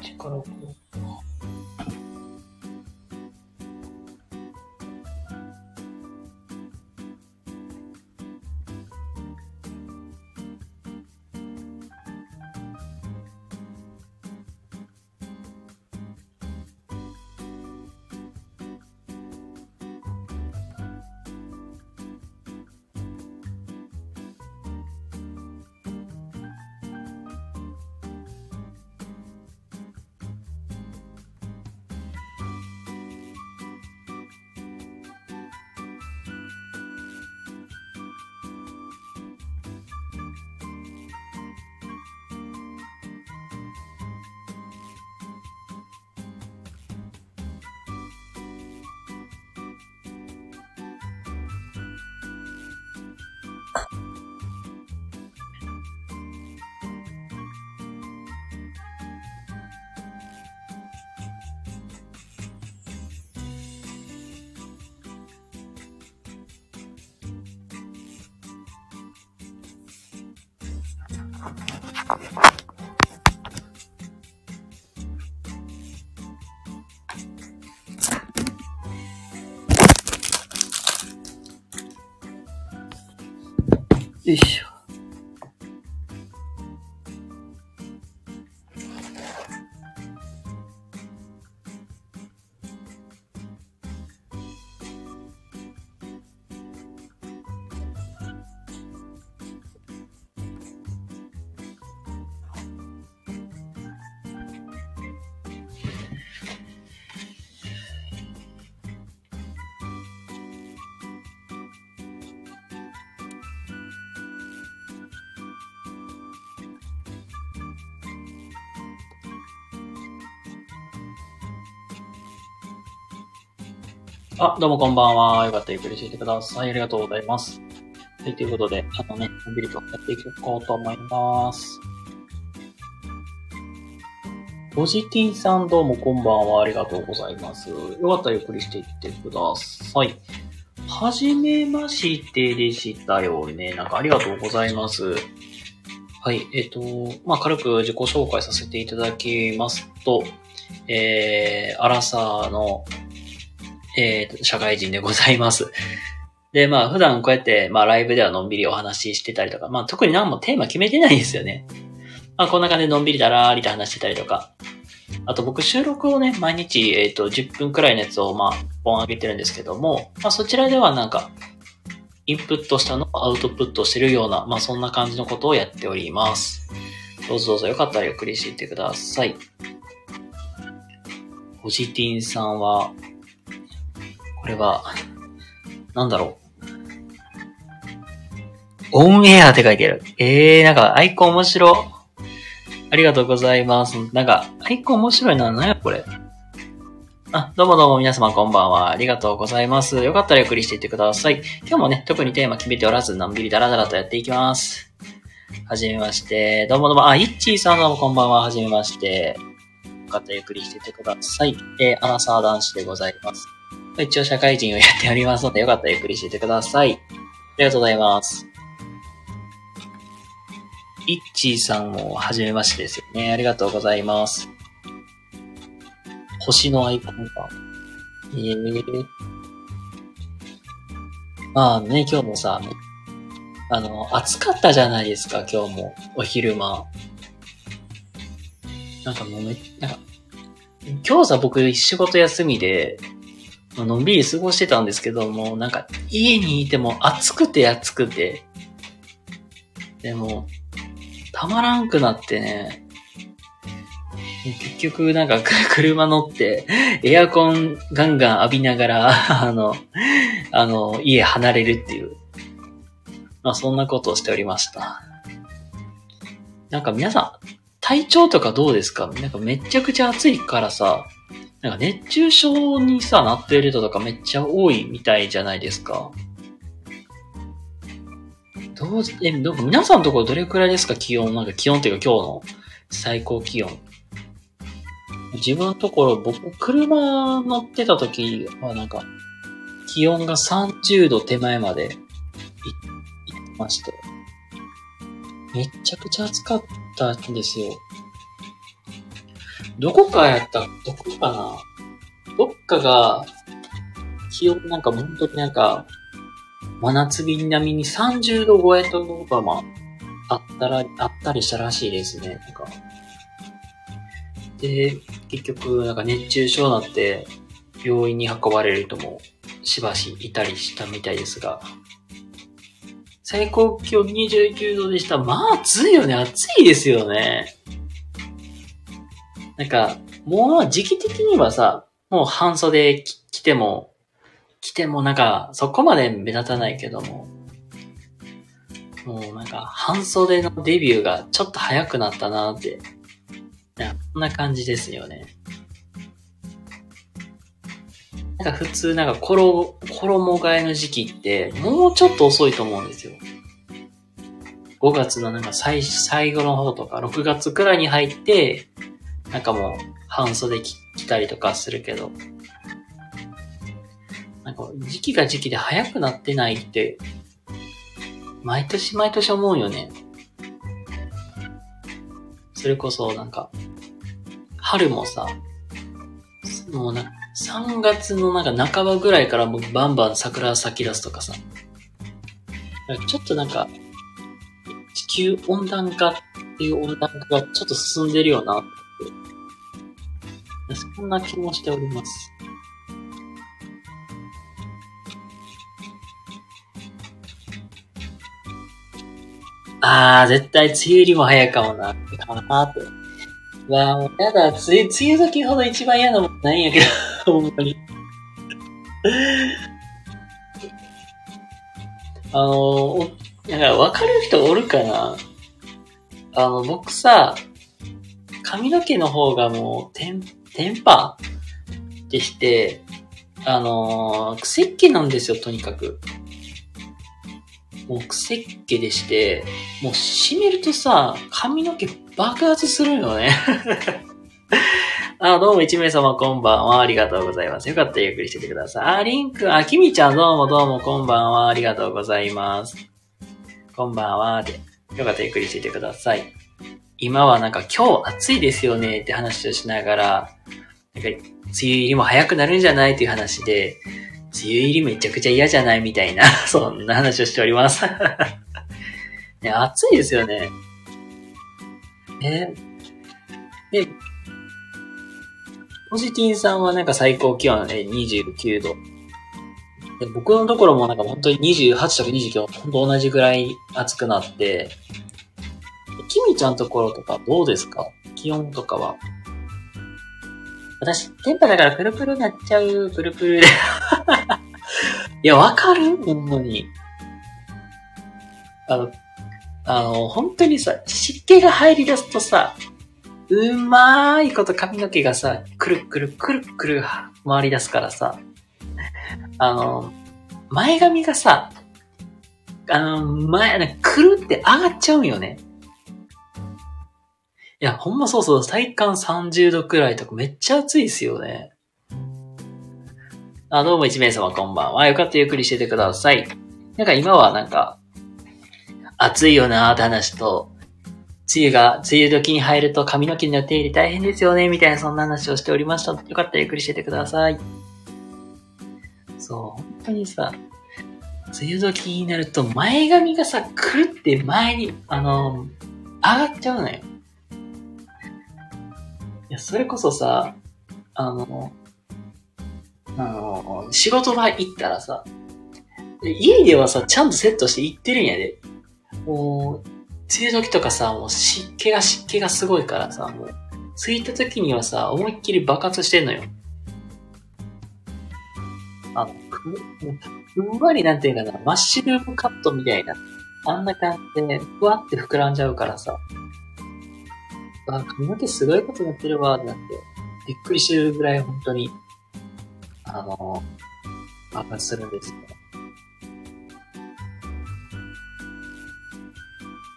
力をよいしょ。あ、どうもこんばんは。よかったらゆっくりしていてください。ありがとうございます。はい、ということで、あのね、のんびりとやっていこうと思います。ポジティンさんどうもこんばんは。ありがとうございます。よかったらゆっくりしていってください。はじめましてでしたよね。なんかありがとうございます。はい、えっ、と、まあ、軽く自己紹介させていただきますと、えー、アラサーのえーと、社会人でございます。で、まあ、普段こうやって、まあ、ライブではのんびりお話ししてたりとか、まあ、特に何もテーマ決めてないんですよね。まあ、こんな感じでのんびりだらーりと話してたりとか。あと、僕、収録をね、毎日、えっ、と、10分くらいのやつを、まあ、本上げてるんですけども、まあ、そちらではなんか、インプットしたのをアウトプットしてるような、まあ、そんな感じのことをやっております。どうぞどうぞよかったらゆっくりしていってください。ポジティンさんは、これは、なんだろう。オンエアって書いてある。えー、なんかアイコン面白。ありがとうございます。なんか、アイコン面白いな。何や？これ。あ、どうもどうも皆様こんばんは。ありがとうございます。よかったらゆっくりしていってください。今日もね、特にテーマ決めておらず、のんびりだらだらとやっていきます。はじめまして。どうもどうも。あ、イッチーさんどうもこんばんは。はじめまして。よかったらゆっくりしていってください。えー、アナサー男子でございます。一応社会人をやっておりますので、よかったらゆっくりしていてください。ありがとうございます。イッチーさんも初めましてですよね。ありがとうございます。星のアイコンが。ええー。まあね、今日もさ、あの、暑かったじゃないですか、今日も。お昼間。なんかもうめ、なんか、今日さ、僕仕事休みで、のんびり過ごしてたんですけども、なんか家にいても暑くて暑くて、でも、たまらんくなってね、結局なんか 車乗って、エアコンガンガン浴びながら、あの、あの、家離れるっていう、まあそんなことをしておりました。なんか皆さん、体調とかどうですか？なんかめちゃくちゃ暑いからさ、なんか熱中症にさ、なっている人とかめっちゃ多いみたいじゃないですか。どう、え、ど皆さんのところどれくらいですか気温？なんか気温っていうか今日の最高気温。自分のところ、僕、車乗ってた時はなんか、気温が30度手前までい行ってまして。めちゃくちゃ暑かったんですよ。どこかやったどこかな？どっかが、気温なんか本当になんか、真夏日並みに30度超えとか、まあ、あったら、あったりしたらしいですね。なんか。で、結局、なんか熱中症になって、病院に運ばれる人もしばしいたりしたみたいですが、最高気温29度でした。まあ暑いよね。暑いですよね。なんか、もう時期的にはさ、もう半袖着ても、着てもなんか、そこまで目立たないけども、もうなんか、半袖のデビューがちょっと早くなったなって、こんな感じですよね。なんか普通なんか衣、衣替えの時期ってもうちょっと遅いと思うんですよ。5月のなんか最、最後の方とか6月くらいに入って、なんかもう半袖着たりとかするけど、なんか時期が時期で早くなってないって、毎年毎年思うよね。それこそなんか、春もさ、もうな、3月のなんか半ばぐらいからもうバンバン桜咲き出すとかさ。ちょっとなんか、地球温暖化っていう温暖化がちょっと進んでるよなって、そんな気もしております。あー、絶対梅雨入りも早いかもな、かなって。わあ、もうやだ、梅雨、梅雨時ほど一番嫌なもんないんやけど、ほんまに。あの、なんかわかる人おるかな？あの、僕さ、髪の毛の方がもう、テン、テンパでして、あのー、癖っ気なんですよ、とにかく。もう癖っ気でして、もう締めるとさ、髪の毛爆発するよね あ、どうも一名様こんばんは。ありがとうございます。よかったらゆっくりしててください。あ、リンク、あ、キミちゃんどうもどうもこんばんは。ありがとうございます。こんばんは。で、よかったらゆっくりしててください。今はなんか今日暑いですよねって話をしながら、なんか梅雨入りも早くなるんじゃないっていう話で、梅雨入りめちゃくちゃ嫌じゃないみたいな、そんな話をしております。ね、暑いですよね。えで、ポジティンさんはなんか最高気温ね、29度。で僕のところもなんか本当に28とか29、本当同じぐらい暑くなって、キミちゃんところとかどうですか？気温とかは。私、テンパだからプルプルなっちゃう、プルプルで いや、わかる？ほんまに。あの、あの、本当にさ、湿気が入り出すとさ、うまーいこと髪の毛がさ、くるくるくるくる回り出すからさ、あの、前髪がさ、あの、前、くるって上がっちゃうんよね。いや、ほんまそうそう、体感30度くらいとかめっちゃ暑いですよね。あ、どうも一名様こんばんは。よかったゆっくりしててください。なんか今はなんか、暑いよなーって話と、梅雨が、梅雨時に入ると髪の毛の手入れ大変ですよね、みたいなそんな話をしておりました。よかったらゆっくりしててください。そう、本当にさ、梅雨時になると前髪がさ、くるって前に、あの、上がっちゃうのよ。いや、それこそさ、あの、あの、仕事場行ったらさ、家ではさ、ちゃんとセットして行ってるんやで。もう、梅雨時とかさ、もう湿気が湿気がすごいからさ、もう、着いた時にはさ、思いっきり爆発してんのよ。あの、ふんわりなんていうかな、マッシュルームカットみたいな、あんな感じで、ふわって膨らんじゃうからさ、あ、髪の毛すごいことになってるわ、なんて、びっくりしてるぐらい本当に、あの、爆発するんですよ。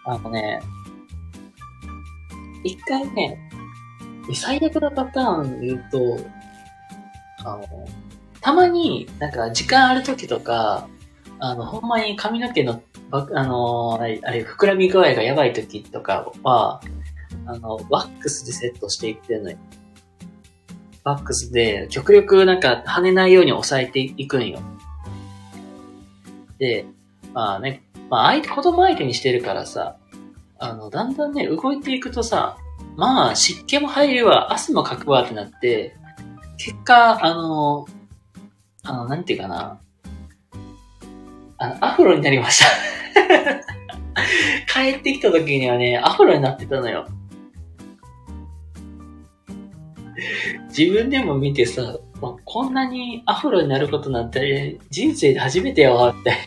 あのね、一回ね、最悪なパターン言うと、あの、たまに、なんか時間ある時とか、あの、ほんまに髪の毛の、あの、あれ、あれ膨らみ具合がやばい時とかは、あの、ワックスでセットしていってんのよ。バックスで、極力なんか跳ねないように抑えていくんよ。で、まあね、まあ相手、子供相手にしてるからさ、あの、だんだんね、動いていくとさ、まあ湿気も入るわ、汗もかくわってなって、結果、あの、あの、なんていうかな、あの、アフロになりました 帰ってきた時にはね、アフロになってたのよ。自分でも見てさ、まこんなにアフロになることなんて人生で初めてやわ、みたいな。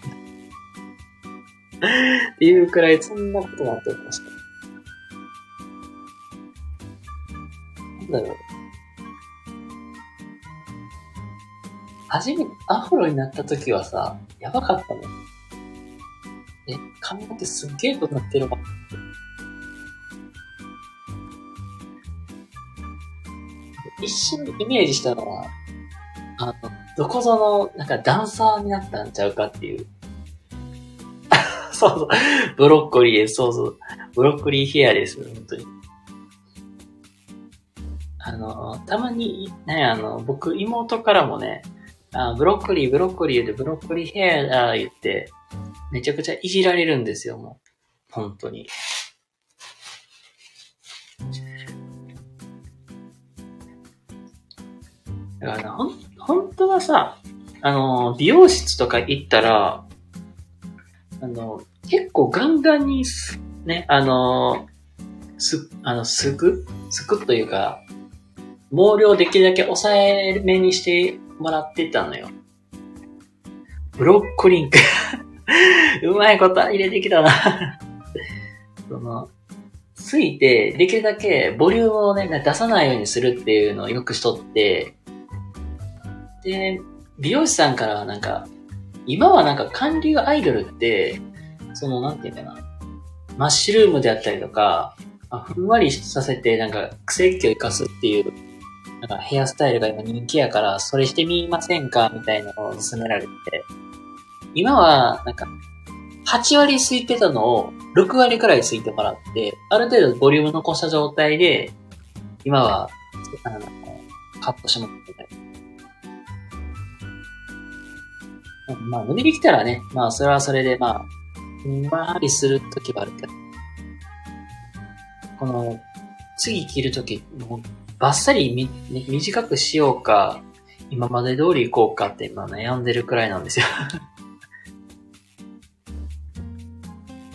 っていうくらいそんなことなっておりました。なんだろう。初めてアフロになった時はさ、やばかったの。え、髪の毛すっげえことなってるわ。一瞬イメージしたのは、あの、どこぞの、なんかダンサーになったんちゃうかっていう。そうそう。ブロッコリーです。そうそう。ブロッコリーヘアです。本当に。あの、たまに、ね、あの、僕、妹からもね、あブロッコリー、ブロッコリーでブロッコリーヘアだ言って、めちゃくちゃいじられるんですよ、もう。本当に。だからな、ほん、本当はさ、あの、美容室とか行ったら、あの、結構ガンガンにす、ね、あの、す、あの、すぐ、すくというか、毛量できるだけ抑えめにしてもらってたのよ。ブロッコリンク うまいこと入れてきたな その、ついて、できるだけボリュームをね、出さないようにするっていうのをよくしとって、で、美容師さんからはなんか、今はなんか韓流アイドルって、その、なんていうかな、マッシュルームであったりとか、ふんわりさせて、なんか、癖っ気を生かすっていう、なんかヘアスタイルが今人気やから、それしてみませんかみたいなのを勧められて、今は、なんか、8割空いてたのを6割くらい空いてもらって、ある程度ボリューム残した状態で、今は、あの、カットしてもらってたり。まあ、伸びてきたらね、まあ、それはそれで、まあ、ふんわりするときはあるけど、この、次切るとき、もう、バッサリみ、ね、短くしようか、今まで通り行こうかって今悩んでるくらいなんですよ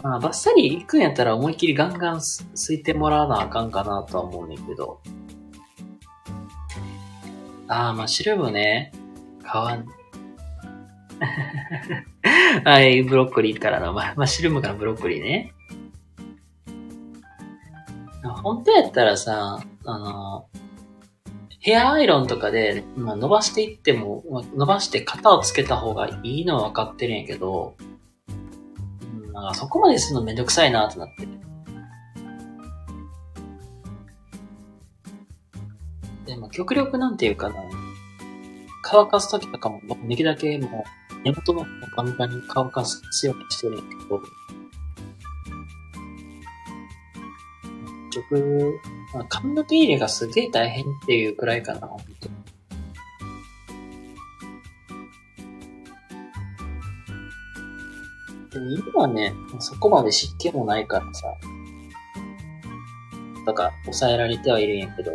まあ、バッサリ行くんやったら思いっきりガンガンすすいてもらわなあかんかなとは思うねんけど。ああ、マッシュルームね。買わん。はい、ブロッコリーからの、マッシュルームからブロッコリーね。本当やったらさ、あの、ヘアアイロンとかで、まあ、伸ばしていっても、伸ばして型をつけた方がいいのは分かってるんやけど、なんかそこまでするのめんどくさいなってなって。でも極力なんていうかな、乾かすときとかも、できるだけもう根元のガンガンに乾かすようにしてるんやけど、結局、まあ、髪の手入れがすげえ大変っていうくらいかな、本当。でも今はね、そこまで湿気もないからさ、だから抑えられてはいるんやけど、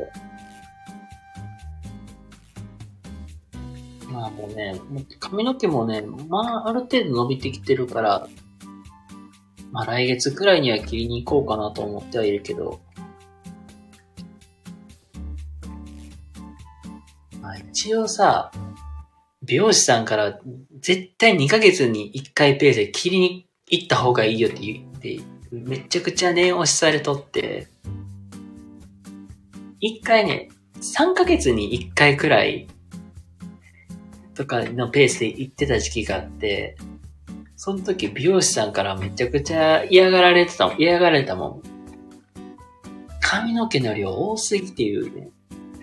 まあもうね、髪の毛もね、まあある程度伸びてきてるから、まあ来月くらいには切りに行こうかなと思ってはいるけど、まあ一応さ、美容師さんから絶対2ヶ月に1回ペースで切りに行った方がいいよって言って、めちゃくちゃ念押しされとって、1回ね、3ヶ月に1回くらいとかのペースで行ってた時期があって、その時美容師さんからめちゃくちゃ嫌がられてたもん、嫌がられたもん。髪の毛の量多すぎて言うね。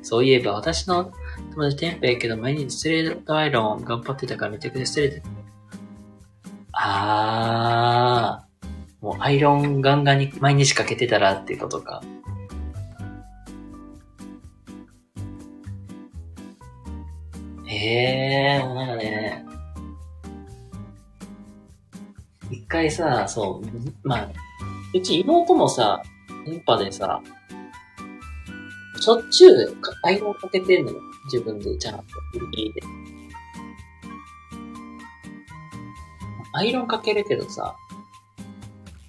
そういえば私の友達テンペやけど毎日ストレートアイロン頑張ってたからめちゃくちゃストレート。あー。もうアイロンガンガンに毎日かけてたらっていうことか。へえー、なんかね、一回さ、そう、まあ、うち妹もさ、電波でさ、しょっちゅうアイロンかけてんのよ。自分でちゃんと、家で。アイロンかけるけどさ、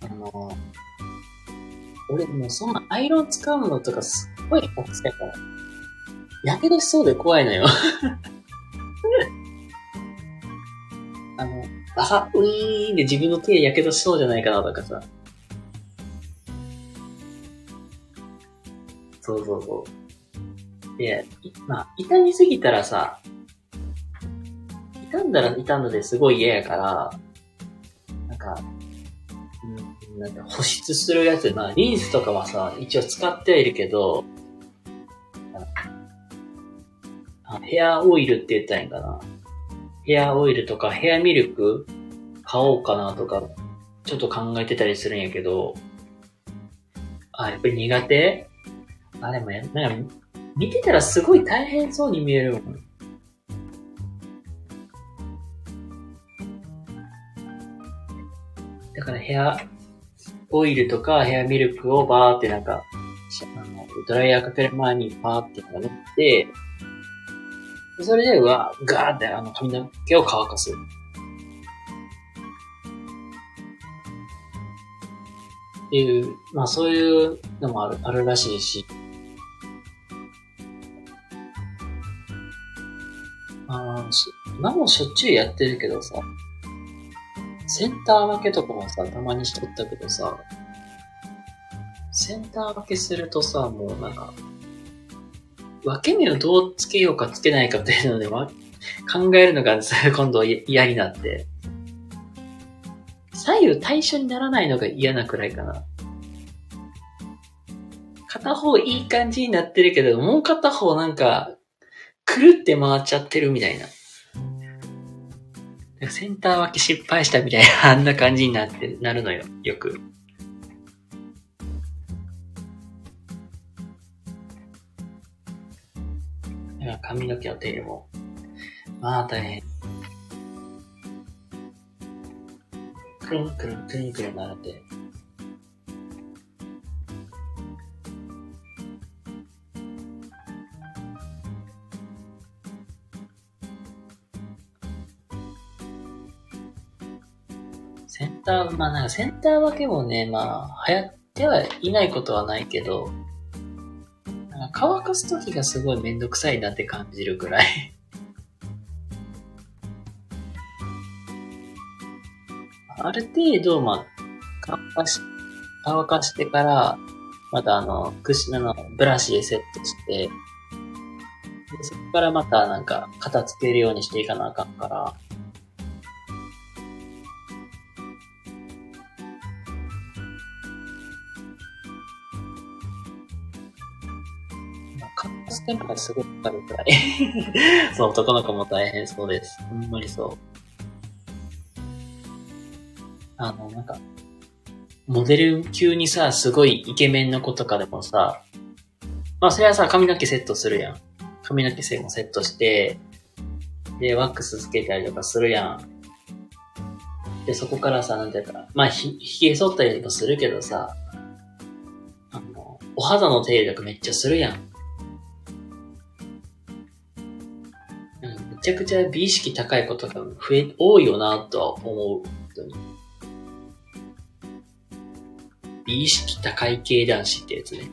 あの、俺もうそんなアイロン使うのとかすっごい奥せから、やけどしそうで怖いのよあの、あは、うーんで自分の手やけどしそうじゃないかなとかさ。そうそうそう。で、まあ、痛みすぎたらさ、傷んだら傷んだですごい嫌やから、なんか、うん、なんか保湿するやつ、まあ、リンスとかはさ、一応使ってはいるけど、ヘアオイルって言ったらいいんかな。ヘアオイルとかヘアミルク？買おうかなとか、ちょっと考えてたりするんやけど、あ、やっぱり苦手？あ、でもや、なんか、見てたらすごい大変そうに見えるもん。だからヘアオイルとかヘアミルクをバーってなんか、あの、ドライヤーかける前にパーって塗って、それで、うわ、ガーってあの髪の毛を乾かす。っていう、まあそういうのもある、あるらしいし。ああ、今もしょっちゅうやってるけどさ、センター分けとかもさ、たまにしとったけどさ、センター分けするとさ、もうなんか、分け目をどうつけようかつけないかっていうので、考えるのが 今度嫌になって。左右対称にならないのが嫌なくらいかな。片方いい感じになってるけど、もう片方なんか、くるって回っちゃってるみたいな。センター分け失敗したみたいな、あんな感じになって、なるのよ、よく。髪の毛の手入れも、まあ大変。くるんくるんくるんくるんなって。センター、まあなんかセンター分けもね、まあ流行ってはいないことはないけど、乾かすときがすごいめんどくさいなって感じるくらい。ある程度、まあ、乾かし、乾かしてから、またあの、クシのブラシでセットして、でそこからまたなんか、片付けるようにしていかなあかんから、テンポがすごくかかるくらい？そう、男の子も大変そうです。ほんまにそう。あの、なんか、モデル級にさ、すごいイケメンの子とかでもさ、まあそれはさ、髪の毛セットするやん。髪の毛セもセットして、で、ワックスつけたりとかするやん。で、そこからさ、なんていうか、まあひ、髭剃ったりとかするけどさ、あの、お肌の手入れとかめっちゃするやん。ちゃくちゃ美意識高いことが増え、多いよなとは思う。美意識高い系男子ってやつね。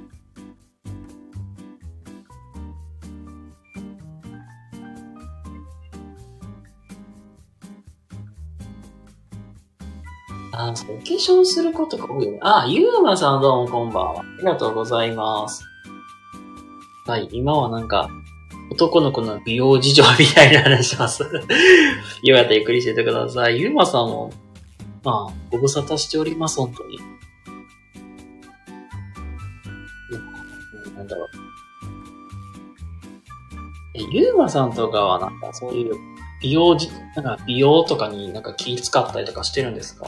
あ、お化粧することが多いよね。ああ、ゆうまさんどうもこんばんは。ありがとうございます。はい、今はなんか、男の子の美容事情みたいな話します。よかったらゆっくりしててください。ゆうまさんも、まあ、ご無沙汰しております、本当に。なんだろう。え、ゆうまさんとかはなんかそういう美容じ、なんか美容とかになんか気使ったりとかしてるんですか？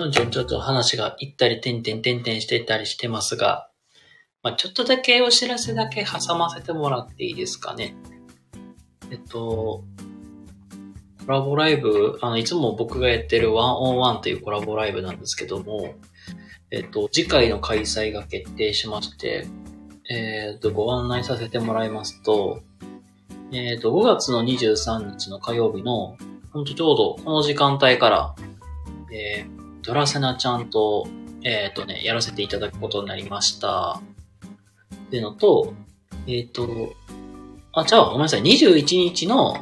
の、ごめんなさいね。トンちゃんちょっと話が行ったり、てんてんてんてんしてたりしてますが、まあ、ちょっとだけお知らせだけ挟ませてもらっていいですかね。えっと、コラボライブ、あの、いつも僕がやってるワンオンワンというコラボライブなんですけども、えっと、次回の開催が決定しまして、えっと、ご案内させてもらいますと、えっと、5月の23日の火曜日の、ほんとちょうどこの時間帯から、えー、ドラセナちゃんと、えっ、とね、やらせていただくことになりました。っていうのと、えっ、と、あ、じゃあ、ごめんなさい。21日の、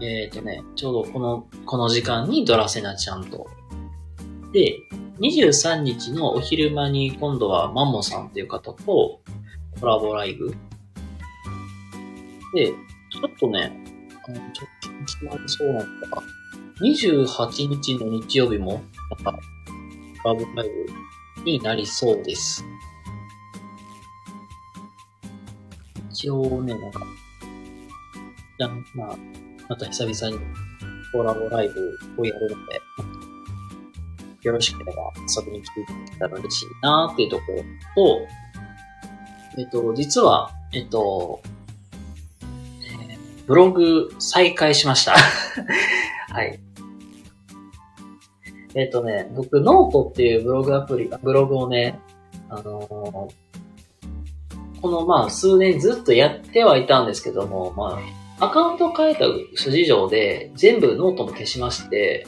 えっ、とね、ちょうどこの、この時間にドラセナちゃんと。で、23日のお昼間に今度はマンモさんっていう方とコラボライブ。で、ちょっとね、あの、直近決まりそうなんだ。28日の日曜日も、なんか、コラボライブになりそうです。一応ね、なんか、じゃまあ、また久々にコラボライブをやるので、よろしければ遊びに来ていただけたら嬉しいなっていうところと、えっと、実は、えっと、えー、ブログ再開しました。はい。えっとね、僕、ノートっていうブログアプリ、ブログをね、あのー、このまあ数年ずっとやってはいたんですけども、まあ、アカウント変えた諸事情で全部ノートも消しまして、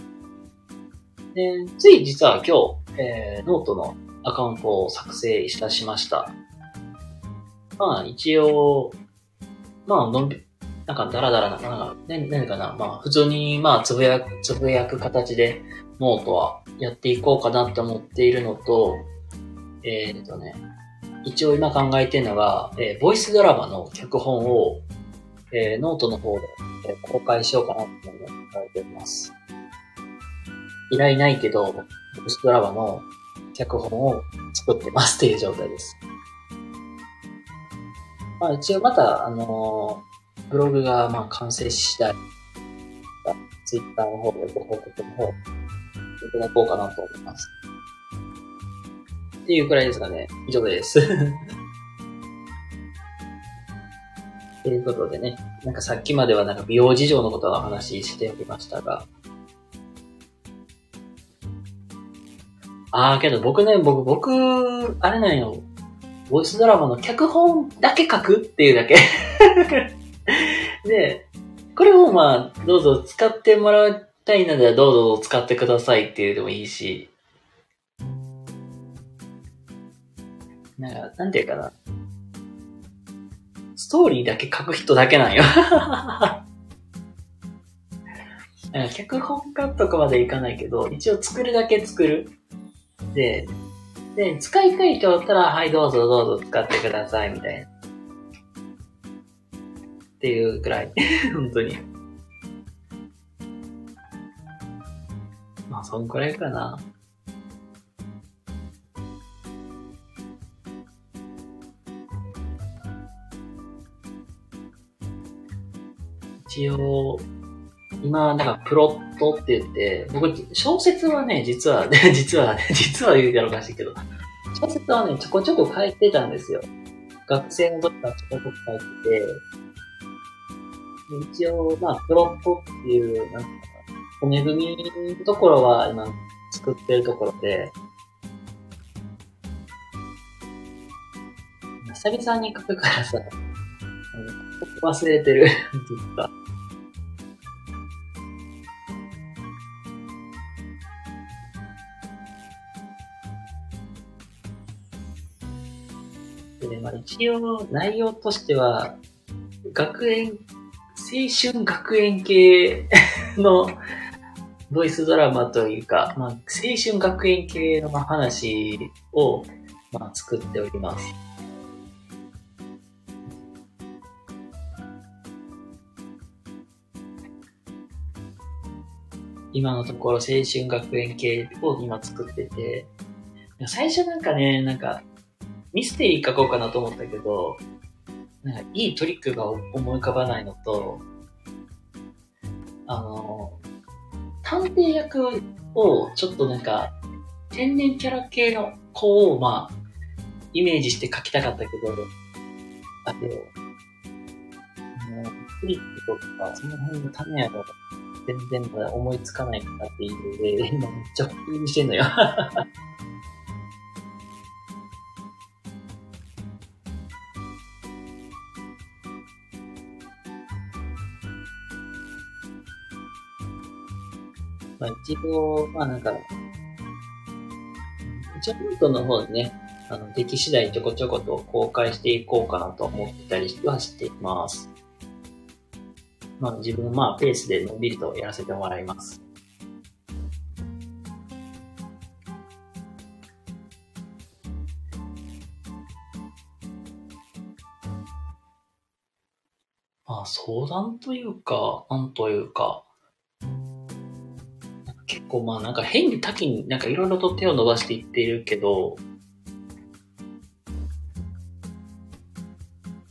で、つい実は今日、えー、ノートのアカウントを作成いたしました。まあ、一応、まあ、のんび、なんか、だらだらな、なんか、何、何かな、まあ、普通に、まあ、つぶやく、つぶやく形で、ノートはやっていこうかなって思っているのと、えっ、とね、一応今考えてるのが、えー、ボイスドラマの脚本を、えー、ノートの方で、えー、公開しようかなって考えております。依頼ないけど、ボイスドラマの脚本を作ってますっていう状態です。まあ一応また、あのー、ブログがまあ完成次第、ツイッターの方でご報告の方、いただこうかなと思います。っていうくらいですかね。以上です。ということでね、なんかさっきまではなんか美容事情のことの話しておりましたが、ああ、けど僕ね、僕、僕、あれなんよ。ボイスドラマの脚本だけ書くっていうだけ で、これをまあ、どうぞ使ってもらいたいのではどうぞ使ってくださいっていうでもいいし、なんか、なんていうかな。ストーリーだけ書く人だけなんよ 脚本家とかまでいかないけど、一応作るだけ作る。で、で、使いたい人だったら、はい、どうぞどうぞ使ってください、みたいな。っていうくらい。本当に。そんくらいかな。一応、今、なんか、プロットって言って、僕、小説はね、実は、実はね、実は言うておかしいけど、小説はね、ちょこちょこ書いてたんですよ。学生の時からちょこちょこ書いてて、一応、まあ、プロットっていう、なんか、骨組みのところは今作ってるところで、久々に書くからさ、忘れてる、ずっと。まあ、一応内容としては、学園、青春学園系のボイスドラマというか、まあ、青春学園系の話を、まあ、作っております。今のところ青春学園系を今作ってて、最初なんかね、なんかミステリー書こうかなと思ったけど、なんかいいトリックが思い浮かばないのと、あの、探偵役をちょっとなんか、天然キャラ系の子を、まあ、イメージして書きたかったけど、あれを、もう、フリップとか、その辺の種やろ、全然まだ思いつかないかっていうので、今めっちゃお気にしてんのよ。まあ一応、まあなんか、一応ノートの方でね、あの、出来次第ちょこちょこと公開していこうかなと思ったりはしています。まあ自分のまあペースでのんびりとやらせてもらいます。まあ相談というか、なんというか、結構まあなんか変に多岐になんかいろいろと手を伸ばしていっているけど、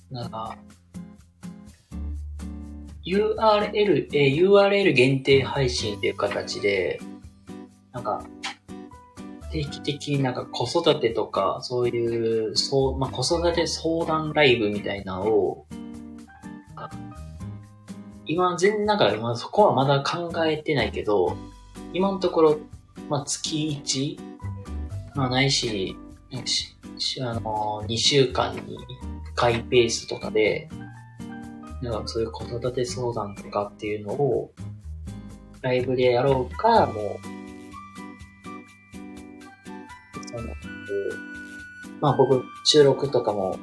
なんか、URL、え URL 限定配信っていう形で、なんか、定期的になんか子育てとか、そういう、そう、まあ、子育て相談ライブみたいなのを、今全然なんか、まあ、そこはまだ考えてないけど、今のところ、まあ、月1、まあ、ないし、しあの、2週間に1回ペースとかで、なんかそういう子育て相談とかっていうのを、ライブでやろうか、もう、その、まあ僕、収録とかも、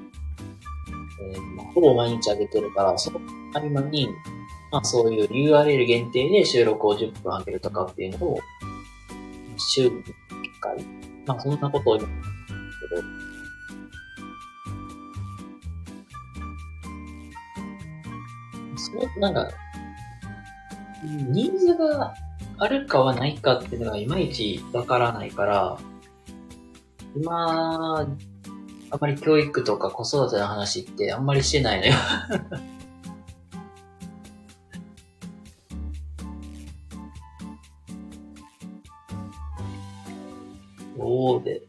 えー、ほぼ毎日上げてるから、その合間に、まあそういう URL 限定で収録を10分上げるとかっていうのを、週に1回、まあそんなことを言うんですけど、それ、なんか、ニーズがあるかはないかっていうのがいまいちわからないから、今、あまり教育とか子育ての話ってあんまりしてないのよ。そうで。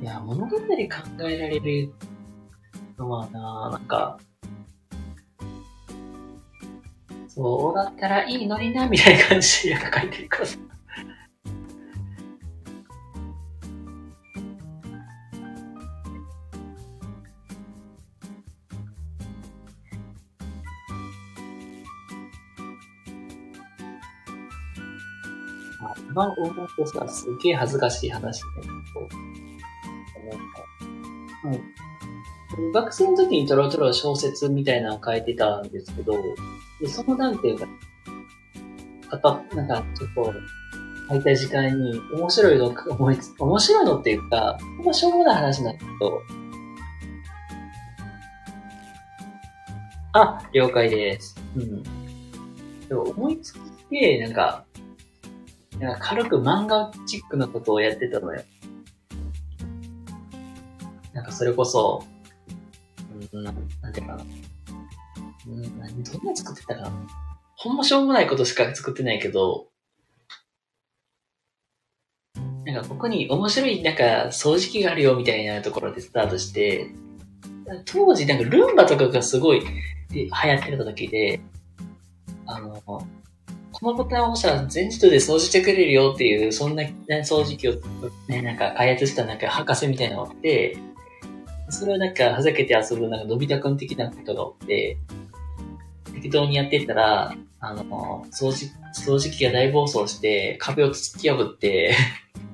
いや、物語考えられるのはな、なんか、そうだったらいいのにな、みたいな感じで書いてるからさ。今思うとさ、すげえ恥ずかしい話ね。うん、学生の時にちょろちょろ小説みたいなのを書いてたんですけど、でそのなんていうか、か、なんかちょっと、空いた時間に面白いの思いつ、面白いのっていうか、ほんましょうもない話なんだけど、あ、了解です。うん。でも思いつきて、なんか、なんか軽く漫画チックなことをやってたのよ。なんかそれこそ、うん、なんていうかな。うん、何、どんな作ってたかな。ほんましょうもないことしか作ってないけど、なんかここに面白いなんか掃除機があるよみたいなところでスタートして、当時なんかルンバとかがすごい流行ってた時で、あの、このボタンを押したら全自動で掃除してくれるよっていう、そんな、ね、掃除機をね、なんか開発したなんか博士みたいなのがあって、それをなんか、はざけて遊ぶ、なんか、のび太くん的なことがおって、適当にやってたら、あの、掃除、掃除機が大暴走して、壁を突き破って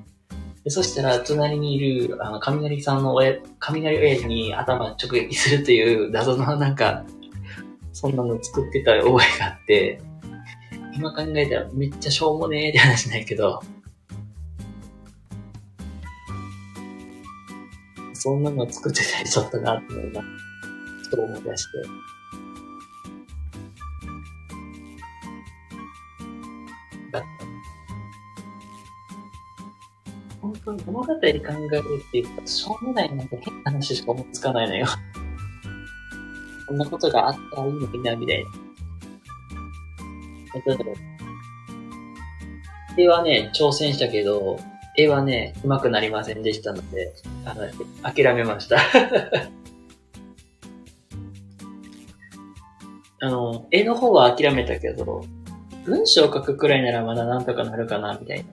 でそしたら、隣にいる、あの、雷さんの親、雷親父に頭直撃するという謎のなんか、そんなの作ってた覚えがあって、今考えたらめっちゃしょうもねえって話ないけど、そんなの作ってたりちょっとなっていうの、ふと思い出して。本当に物語考えるっていうか、しょうもないなんか変な話しか思いつかないのよ。こんなことがあったらいいのにな、みたいな。絵はね、挑戦したけど、絵はね、うまくなりません。でしたので、あの、諦めました。あの、絵の方は諦めたけど、文章を書くくらいならまだなん。とかなるかな、みたいな。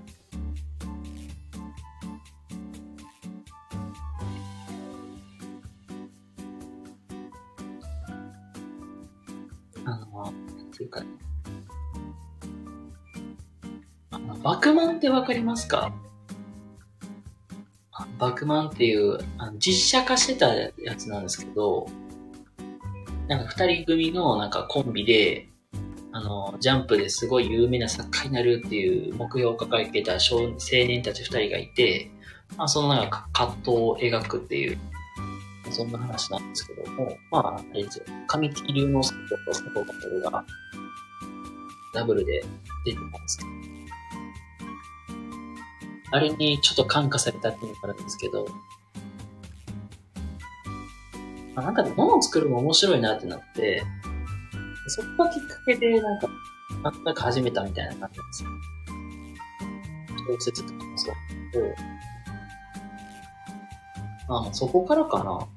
バクマンってわかりますか？バクマンっていう、あの実写化してたやつなんですけど、なんか二人組のなんかコンビで、あの、ジャンプですごい有名な作家になるっていう目標を抱えた少青年たち二人がいて、まあ、そのなんか葛藤を描くっていう、そんな話なんですけども、まあ、あれですよ、神木隆之介と佐藤健がダブルで出てたんです。けど、あれにちょっと感化されたっていうのがあるんですけど、まあ、なんか物を作るの面白いなってなって、そこがきっかけで、なんか、なんか始めたみたいな感じなんですよ。小説とかもそうけど、あ、そこからかな。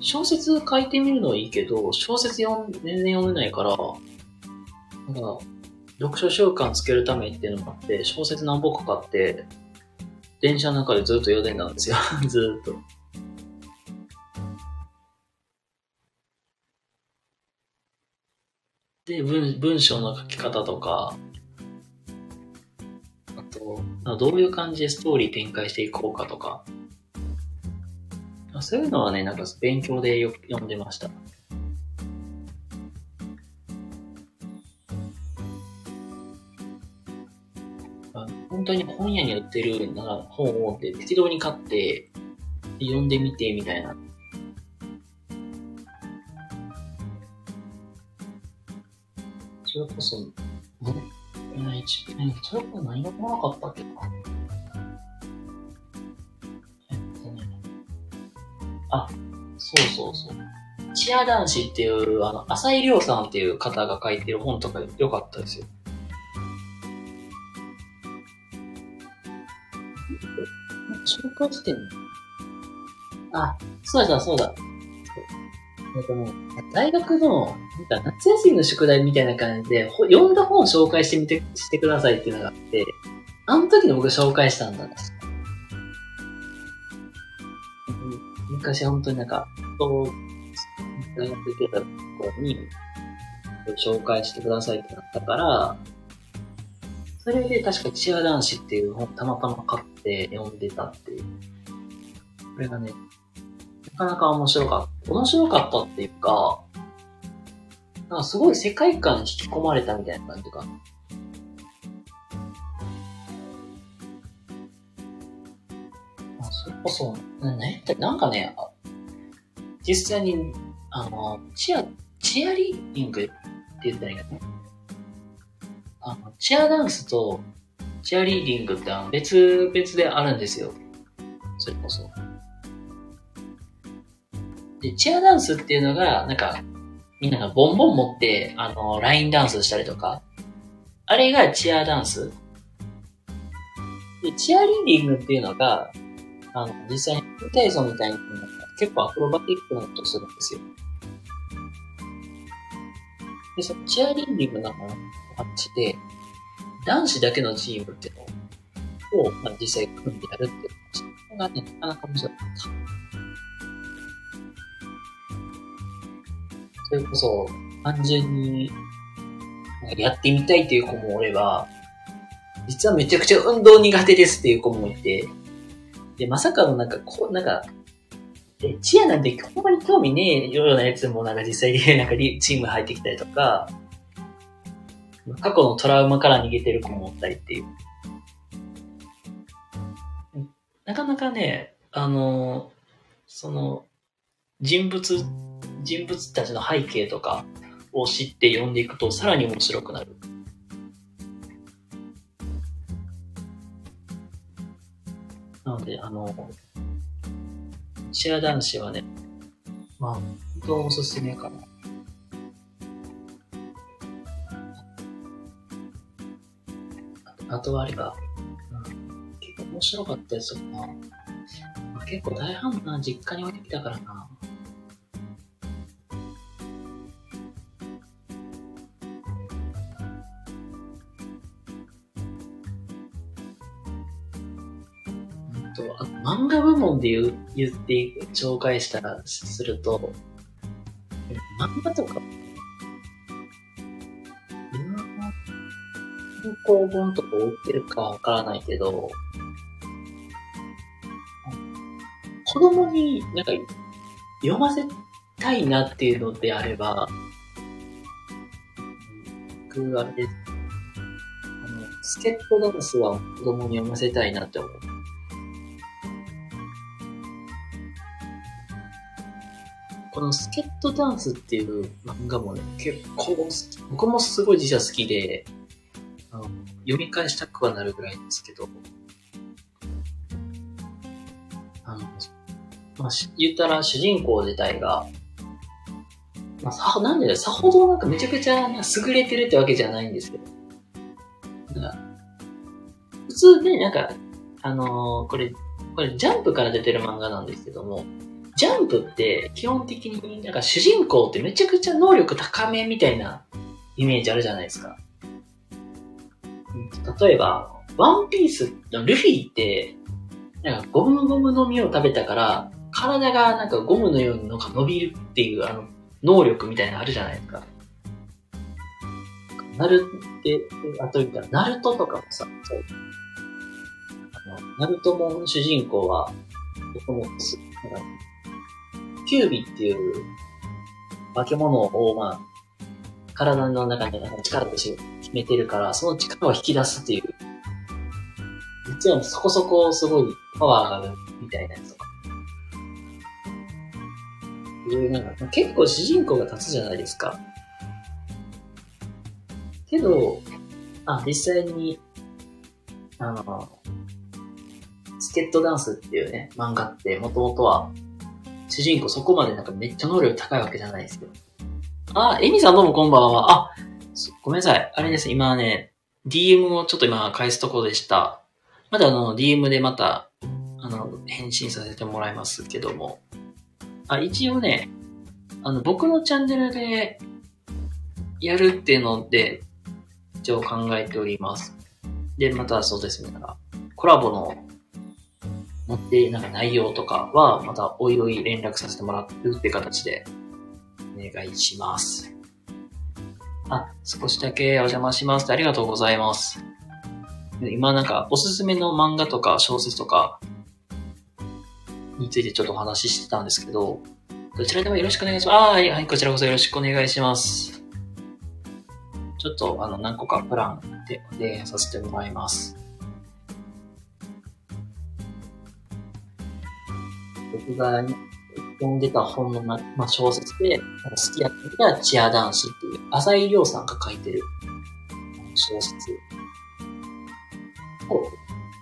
小説書いてみるのはいいけど、小説読ん全然読めないから、なんか、読書習慣つけるためっていうのもあって、小説何本か買って、電車の中でずっと読んでたんですよ。ずっと。で、文文章の書き方とか、あと、どういう感じでストーリー展開していこうかとか、そういうのはね、なんか勉強でよく読んでました。当に本屋に売ってるなら本をって適当に買って読んでみてみたいな。それこそ、んえ一それこそ何が来なかったっけなえっとね。あ、そうそうそう。チア男子っていう、あの、浅井亮さんっていう方が書いてる本とか良かったですよ。紹介してんの？あ、そうだそうだ。えっとね、大学の、なんか夏休みの宿題みたいな感じで、読んだ本を紹介してみて、してくださいっていうのがあって、あの時に僕紹介したんだ。うん昔本当になんか、そう、大学行ってた頃に、紹介してくださいってなったから、それで確かチア男子っていう本たまたま買って読んでたっていう。これがね、なかなか面白かった。面白かったっていうか、なんかすごい世界観に引き込まれたみたいな感じかな。あそれこそ、なね、なんかね、あ実際に、あの、チア、チアリーディングって言ったらいいかね。あの、チアダンスとチアリーディングってあの別々であるんですよ。それこそ。で、チアダンスっていうのが、なんか、みんながボンボン持って、あの、ラインダンスしたりとか、あれがチアダンス。で、チアリーディングっていうのが、あの、実際に体操みたいに結構アクロバティックなことするんですよ。で、そのチアリーディングのあっちで、男子だけのチームっていうのを、まあ、実際組んでやるっていうのがね、なかなか面白かった。それこそ、単純に、やってみたいっていう子もおれば、実はめちゃくちゃ運動苦手ですっていう子もいて、で、まさかのなんか、こう、なんか、え、チアなんてほんまに興味ねえようなやつもなんか実際になんかチーム入ってきたりとか、過去のトラウマから逃げてる子もおったりっていう。なかなかね、あの、その、人物、人物たちの背景とかを知って読んでいくとさらに面白くなる。なので、あの、シェア男子はね、まあ、本当おすすめかな。あとはあれか、うん、結構面白かったやつとかな。まあ、結構大半な実家に置いてきたからな。と、あ漫画部門で言う言って紹介したら、すると、漫画とか、単行本とか売ってるかわからないけど、子供になんか読ませたいなっていうのであれば、僕、あれです。あの、スケットダンスは子供に読ませたいなって思う。このスケットダンスっていう漫画もね、結構僕もすごい実は好きで、あの読み返したくはなるぐらいですけど、あの、まあ、言ったら主人公自体が、まあ、さ、なんでさほどなんかめちゃくちゃ優れてるってわけじゃないんですけど、普通ね、なんか、あのー、これ、これジャンプから出てる漫画なんですけども、ジャンプって基本的になんか主人公ってめちゃくちゃ能力高めみたいなイメージあるじゃないですか。例えば、ワンピースのルフィって、なんかゴムゴムの実を食べたから、体がなんかゴムのように伸びるっていうあの能力みたいなのあるじゃないですか。ナルって、あと言ったら、ナルトとかもさ、そう。あの、ナルトも主人公は、僕も、キュービっていう化け物を、まあ、体の中に力として決めてるから、その力を引き出すっていう、実はそこそこすごいパワーがあるみたいなやつとか。いうなんか、結構主人公が立つじゃないですか。けど、あ、実際に、あの、スケットダンスっていうね、漫画ってもともとは主人公そこまでなんかめっちゃ能力高いわけじゃないですけど。あ、エミさんどうもこんばんは。あ、ごめんなさい。あれです。今ね、DM をちょっと今返すところでした。まだあの、DM でまた、あの、返信させてもらいますけども。あ、一応ね、あの、僕のチャンネルでやるっていうので、一応考えております。で、またそうですね、コラボの載ってなんか内容とかは、またおいおい連絡させてもらうって形で、お願いします。あ、少しだけお邪魔します。ありがとうございます。今なんかおすすめの漫画とか小説とかについてちょっとお話ししてたんですけど、どちらでもよろしくお願いします。あはい、はい、こちらこそよろしくお願いします。ちょっとあの何個かプランでお願いさせてもらいます。僕が読んでた本の、まあ、小説で、好きやったのがチア男子っていう、浅井亮さんが書いてる小説を、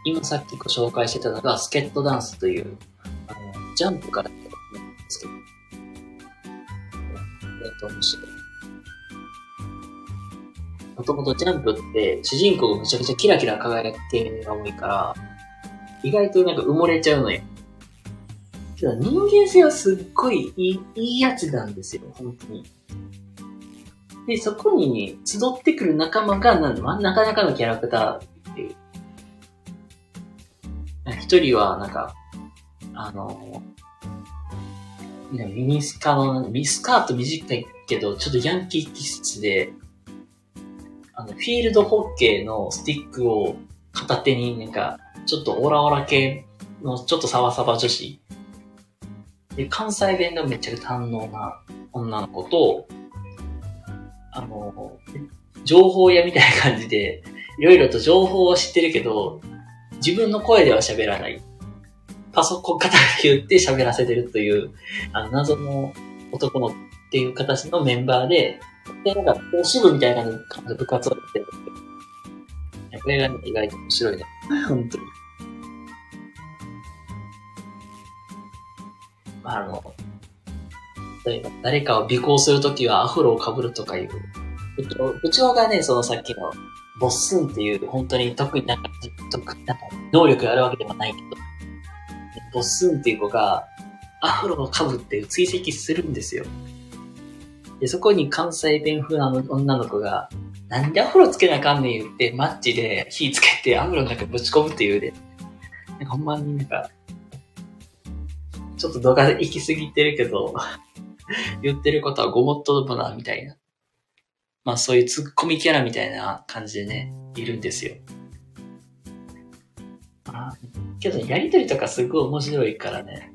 今さっきご紹介してたのが、スケットダンスという、あの、ジャンプから出たんですけど、えっと、面白い。もともとジャンプって主人公がめちゃくちゃキラキラ輝く系が多いから、意外となんか埋もれちゃうのよ。けど人間性はすっごいいいいいやつなんですよ、本当に。で、そこに集ってくる仲間が、なんまなかなかのキャラクターっていう。一人は、なんか、あの、ミニスカの、ミスカート短いけど、ちょっとヤンキー気質で、あの、フィールドホッケーのスティックを片手になんか、ちょっとオラオラ系のちょっとサバサバ女子で、関西弁がめっちゃ堪能な女の子と、あの、情報屋みたいな感じで、いろいろと情報は知ってるけど、自分の声では喋らない。パソコン肩が言って喋らせてるという、あの、謎の男のっていう形のメンバーで、で、なんか、支部みたいな感じで部活をやってる、これが、ね、意外と面白いね。本当に。あの、例えば誰かを尾行するときはアフロを被るとかいう。部長がね、そのさっきのボッスンっていう本当に特になんか、特なんか能力があるわけでもないけど、ボッスンっていう子がアフロを被って追跡するんですよ。で、そこに関西弁風な女の子が、なんでアフロつけなあかんねん言って、マッチで火つけてアフロの中ぶち込むっていうで、なんかほんまになんか、ちょっと動画で行き過ぎてるけど、言ってることはごもっともな、みたいな。まあそういうツッコミキャラみたいな感じでね、いるんですよ。あけど、やりとりとかすごい面白いからね。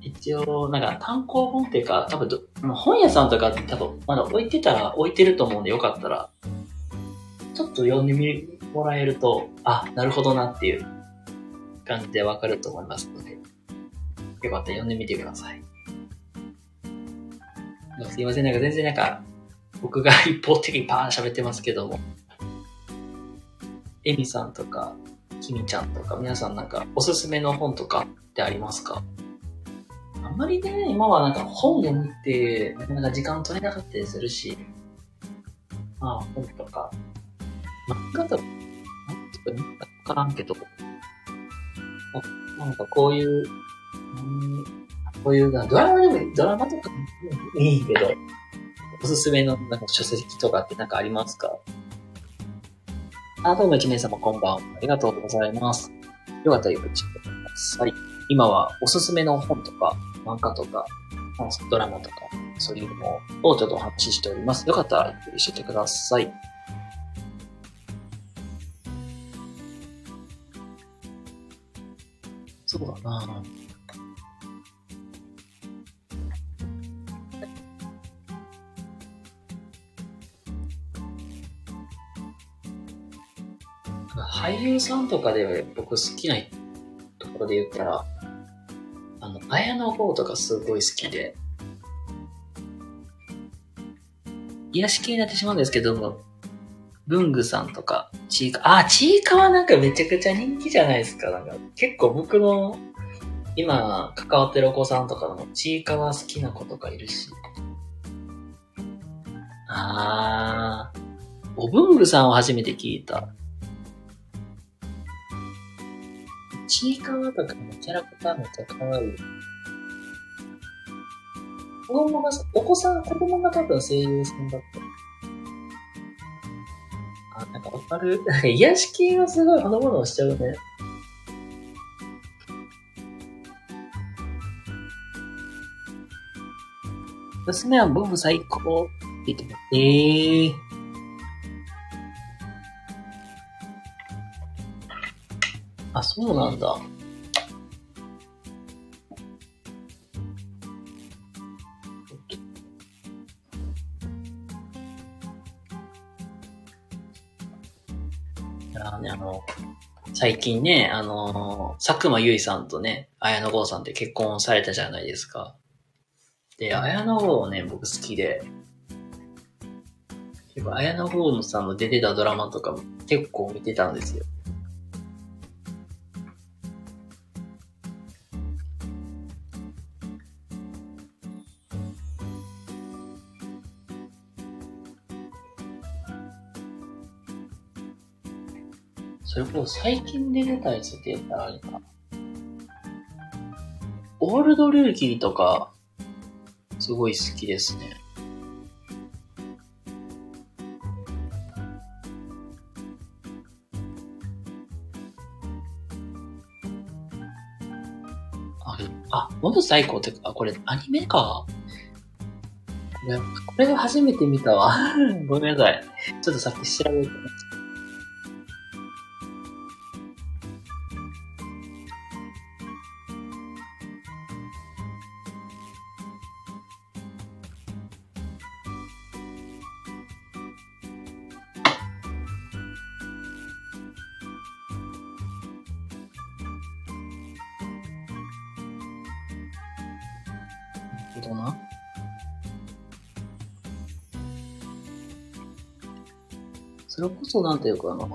一応、なんか単行本っていうか、多分ど、本屋さんとか多分まだ置いてたら置いてると思うんでよかったら、ちょっと読んでみもらえると、あ、なるほどなっていう感じでわかると思いますので、よかったら読んでみてください。すいません、なんか全然なんか、僕が一方的にパーン喋ってますけども、エミさんとか、キミちゃんとか、皆さんなんかおすすめの本とかってありますか？あんまりね、今はなんか本読むって、なかなか時間取れなかったりするし、まあ本とか、漫画とか、なんとか見たかからんけど、なんかこういう、うん、こういうな、ドラマでも、ドラマとかいいけど、おすすめのなんか書籍とかってなんかありますか？あ、どうも一名様こんばんは。ありがとうございます。よかったらよくチェックください。今はおすすめの本とか、漫画とか、ドラマとか、そういうのをちょっとお話ししております。よかったらゆっくりしててください。な俳優さんとかで僕好きなところで言ったら、あの、綾野剛とかすごい好きで、癒し系になってしまうんですけども、文具さんとか、ちいか、あ、ちいかわなんかめちゃくちゃ人気じゃないですか。なんか結構僕の今関わってるお子さんとかもちいかわ好きな子とかいるし。あー、お文具さんを初めて聞いた。ちいかわとかのキャラクターめっちゃ可愛い。子供が、お子さん、子供が多分声優さんだった。あ、なんかわかる？癒し系はすごいほのぼのしちゃうね。娘はボブ最高って言ってた。えー。あ、そうなんだ。あの、最近ね、あの、佐久間由衣さんとね、綾野剛さんって結婚されたじゃないですか。で、綾野剛ね、僕好きで、綾野剛のさんの出てたドラマとかも結構見てたんですよ。それこそ最近で出たやつって言ったらあれか。オールドルーキーとか、すごい好きですね。あ、あ、モブ最高ってか、これアニメか。これ、これ初めて見たわ。ごめんなさい。ちょっとさっき調べてました。それこそなんていうかな、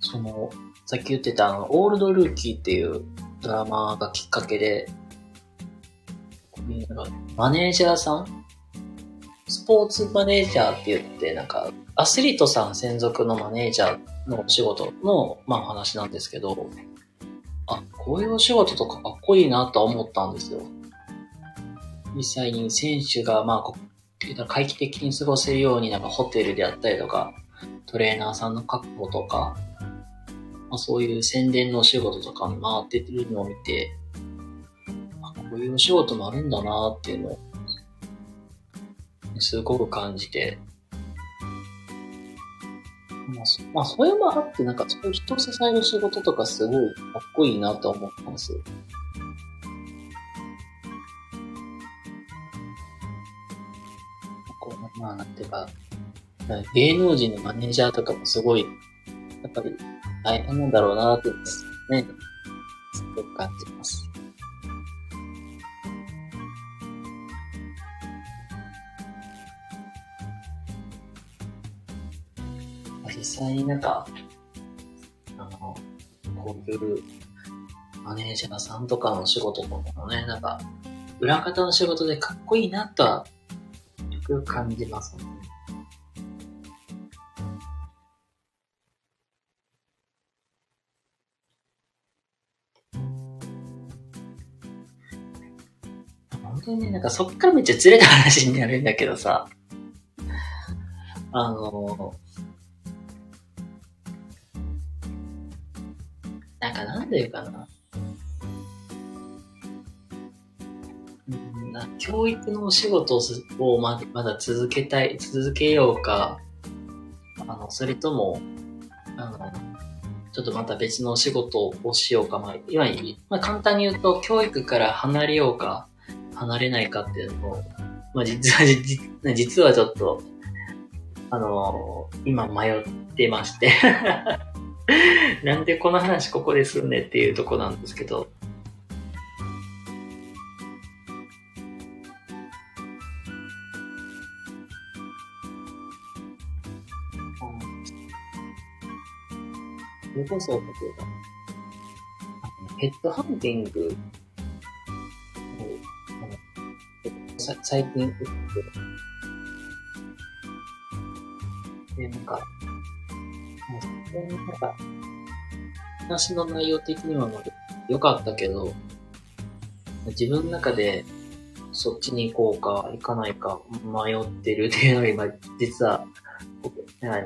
その、さっき言ってたあの、オールドルーキーっていうドラマがきっかけで、マネージャーさん？スポーツマネージャーって言って、なんか、アスリートさん専属のマネージャーのお仕事の、まあ話なんですけど、あ、こういうお仕事とかかっこいいなとは思ったんですよ。実際に選手が、まあ、こう回帰的に過ごせるように、なんかホテルであったりとか、トレーナーさんの確保とか、まあ、そういう宣伝のお仕事とかも回ってるのを見て、あ、こういうお仕事もあるんだなっていうのを、すごく感じて、まあ、そまあ、それもあって、なんか、そういう人を支える仕事とかすごいかっこいいなと思ったんです。こう、まあ、なんていうか、芸能人のマネージャーとかもすごい、やっぱり大変なんだろうなってね、すごく感じます。実際になんか、あの、こういうマネージャーさんとかの仕事とかもね、なんか、裏方の仕事でかっこいいなとは、よく感じますね。当に、なんかそっからめっちゃずれた話になるんだけどさ、あの、なんかなんで言うかな。うん、教育のお仕事をままだ続けたい、続けようか、あの、それとも、あの、ちょっとまた別のお仕事をしようか、まあ、いわゆる、まあ、簡単に言うと、教育から離れようか、離れないかっていうのを、まあ、実は、実はちょっと、あの、今迷ってまして なんでこの話ここですんねっていうとこなんですけど。それこそ、例えば、ヘッドハンティングを、最近、で、なんか、なんか、話の内容的には良かったけど、自分の中でそっちに行こうか行かないか迷ってるっていうのが今、実は、僕、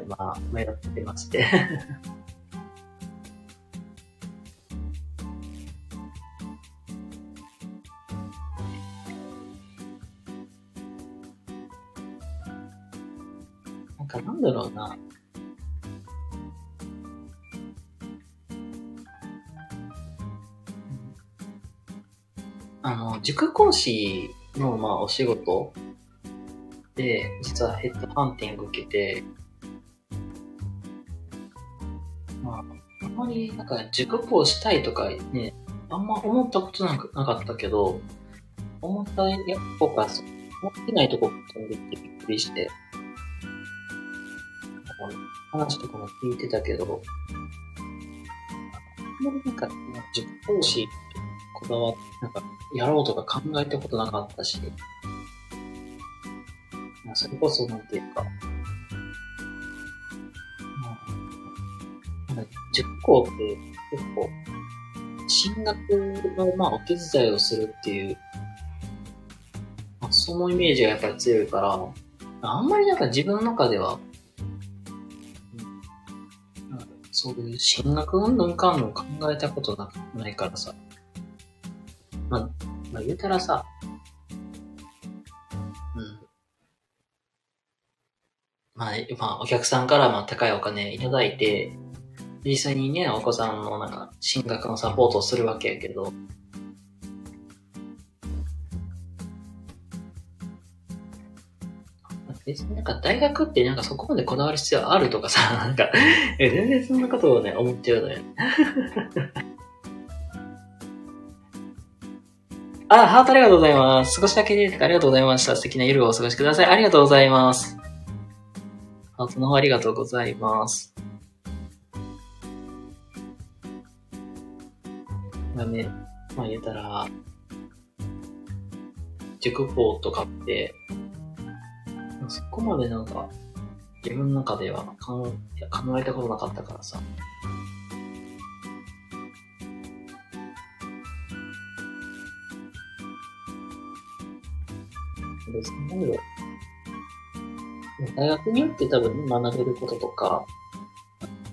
まあ、迷ってまして。な。あの、塾講師の、まあ、お仕事で、実はヘッドハンティング受けて、まあ、あんまり、なんか、塾講したいとかね、あんま思ったことなくなかったけど、思ったやっぱ、思ってないとこ飛んできてびっくりして、話とかも聞いてたけど、あんまりなんか、塾講師こだわって、なんか、やろうとか考えたことなかったし、それこそ、なんていうか、まあ、なんか塾校って結構、進学の、まあ、お手伝いをするっていう、まあ、そのイメージがやっぱり強いから、あんまりなんか自分の中では、そういう進学運動かんの考えたことなないからさ、まあ、まあ、言うたらさ、うん。まあ、まあ、お客さんからまあ高いお金いただいて、実際にね、お子さんのなんか、進学のサポートをするわけやけど、別になんか大学ってなんかそこまでこだわる必要あるとかさ、なんかえ、全然そんなことをね、思っちゃうのよ。あ、ハートありがとうございます。少しだけでありがとうございました。素敵な夜をお過ごしください。ありがとうございます。ハートの方ありがとうございます。まあね、まあ言うたら、塾校とかって、そこまでなんか、自分の中では考え考えたことなかったからさ。別に、大学によって多分学べることとか、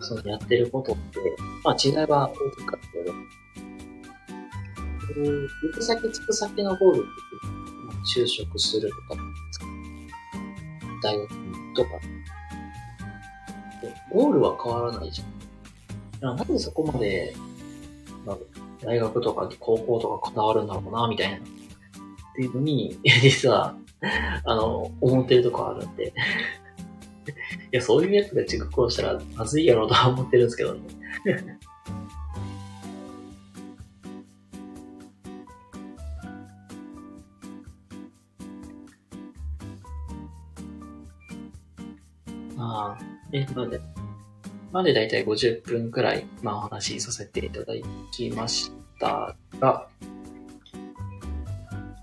そのやってることって、まあ違いは大きかったけど、行く先つく先のゴールって、就職するとか、大学とか、ゴールは変わらないじゃん。なんでそこまで、まあ、大学とか高校とかこだわるんだろうな、みたいな。っていうのに、実は、あの、思ってるとこあるんで。いや、そういうやつが遅刻をしたらまずいやろうとは思ってるんですけどね。まあ、え、まで、までだいたい50分くらい、まあお話しさせていただきましたが、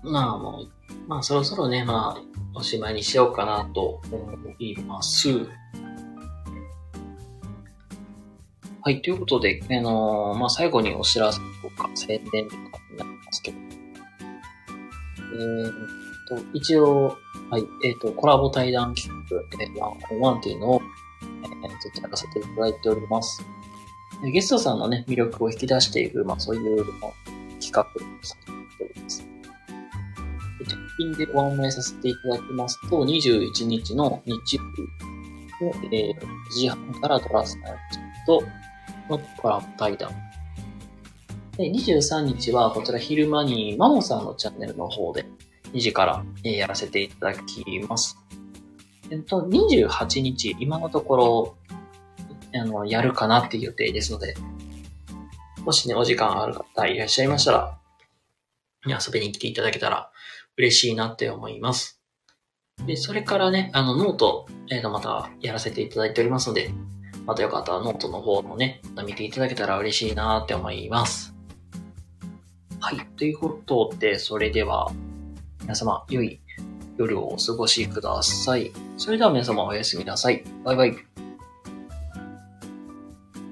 まあもう、まあそろそろね、まあ、おしまいにしようかなと思います。はい、ということで、あのー、まあ最後にお知らせとか宣伝とかになりますけど、えー、と、一応、はい、えっ、ー、と、コラボ対談企画、えー、ワンオンワンっていうのを、えー、そちらかせていただいております。ゲストさんのね、魅力を引き出していく、まあそういう企画をさせております。直近でご案内させていただきますと、21日の日曜日の、えー、9時半からドラスナイトのコラボ対談。で、23日はこちら昼間にマモさんのチャンネルの方で、2時から、やらせていただきます。えっと、28日、今のところ、あの、やるかなっていう予定ですので、もしね、お時間ある方いらっしゃいましたら、遊びに来ていただけたら嬉しいなって思います。で、それからね、あの、 note、えっ、ー、と、またやらせていただいておりますので、またよかったらノートの方もね、見ていただけたら嬉しいなって思います。はい。ということで、それでは、皆様、良い夜をお過ごしください。それでは皆様おやすみなさい。バイバイ。